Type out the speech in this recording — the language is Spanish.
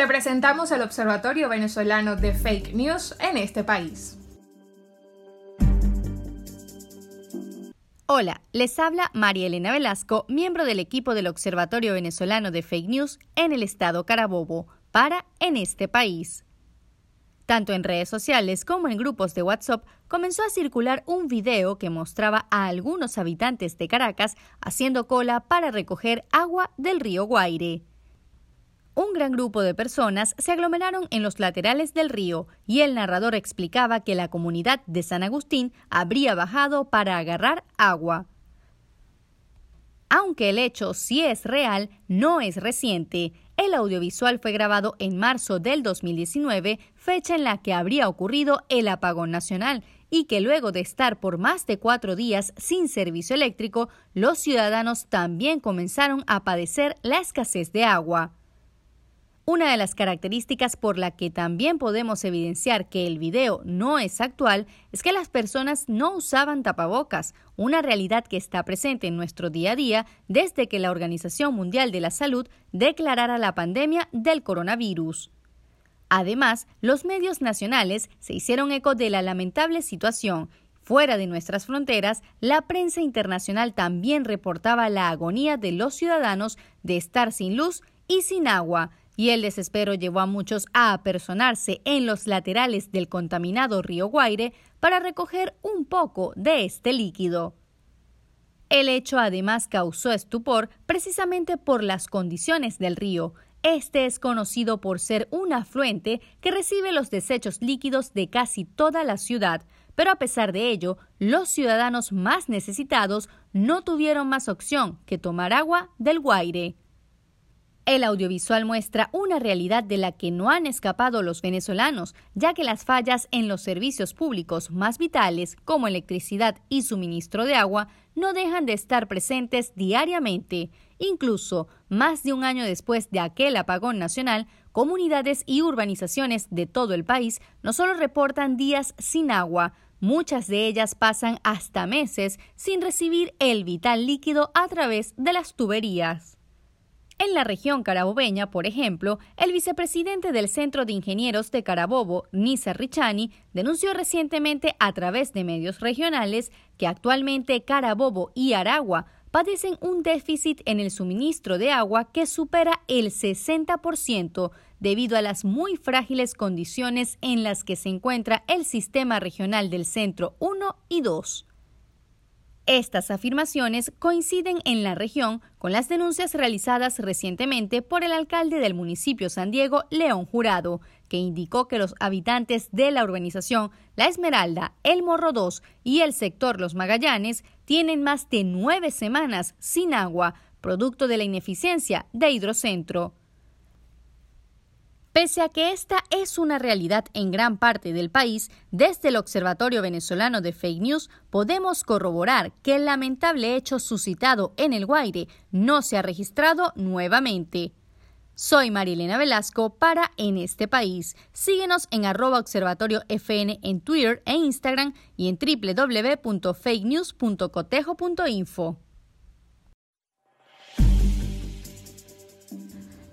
Te presentamos el Observatorio Venezolano de Fake News en este país. Hola, les habla María Elena Velasco, miembro del equipo del Observatorio Venezolano de Fake News en el estado Carabobo, para En este país. Tanto en redes sociales como en grupos de WhatsApp comenzó a circular un video que mostraba a algunos habitantes de Caracas haciendo cola para recoger agua del río Guaire. Un gran grupo de personas se aglomeraron en los laterales del río y el narrador explicaba que la comunidad de San Agustín habría bajado para agarrar agua. Aunque el hecho sí es real, no es reciente. El audiovisual fue grabado en marzo del 2019, fecha en la que habría ocurrido el apagón nacional, y que luego de estar por más de cuatro días sin servicio eléctrico, los ciudadanos también comenzaron a padecer la escasez de agua. Una de las características por la que también podemos evidenciar que el video no es actual es que las personas no usaban tapabocas, una realidad que está presente en nuestro día a día desde que la Organización Mundial de la Salud declarara la pandemia del coronavirus. Además, los medios nacionales se hicieron eco de la lamentable situación. Fuera de nuestras fronteras, la prensa internacional también reportaba la agonía de los ciudadanos de estar sin luz y sin agua, y el desespero llevó a muchos a apersonarse en los laterales del contaminado río Guaire para recoger un poco de este líquido. El hecho además causó estupor precisamente por las condiciones del río. Este es conocido por ser un afluente que recibe los desechos líquidos de casi toda la ciudad, pero a pesar de ello, los ciudadanos más necesitados no tuvieron más opción que tomar agua del Guaire. El audiovisual muestra una realidad de la que no han escapado los venezolanos, ya que las fallas en los servicios públicos más vitales, como electricidad y suministro de agua, no dejan de estar presentes diariamente. Incluso, más de un año después de aquel apagón nacional, comunidades y urbanizaciones de todo el país no solo reportan días sin agua, muchas de ellas pasan hasta meses sin recibir el vital líquido a través de las tuberías. En la región carabobeña, por ejemplo, el vicepresidente del Centro de Ingenieros de Carabobo, Nisa Richani, denunció recientemente a través de medios regionales que actualmente Carabobo y Aragua padecen un déficit en el suministro de agua que supera el 60% debido a las muy frágiles condiciones en las que se encuentra el sistema regional del Centro 1 y 2. Estas afirmaciones coinciden en la región con las denuncias realizadas recientemente por el alcalde del municipio San Diego, León Jurado, que indicó que los habitantes de la urbanización La Esmeralda, El Morro 2 y el sector Los Magallanes tienen más de nueve semanas sin agua, producto de la ineficiencia de Hidrocentro. Pese a que esta es una realidad en gran parte del país, desde el Observatorio Venezolano de Fake News podemos corroborar que el lamentable hecho suscitado en el Guaire no se ha registrado nuevamente. Soy Marilena Velasco para En este país. Síguenos en arroba observatorio FN en Twitter e Instagram y en www.fakenews.cotejo.info.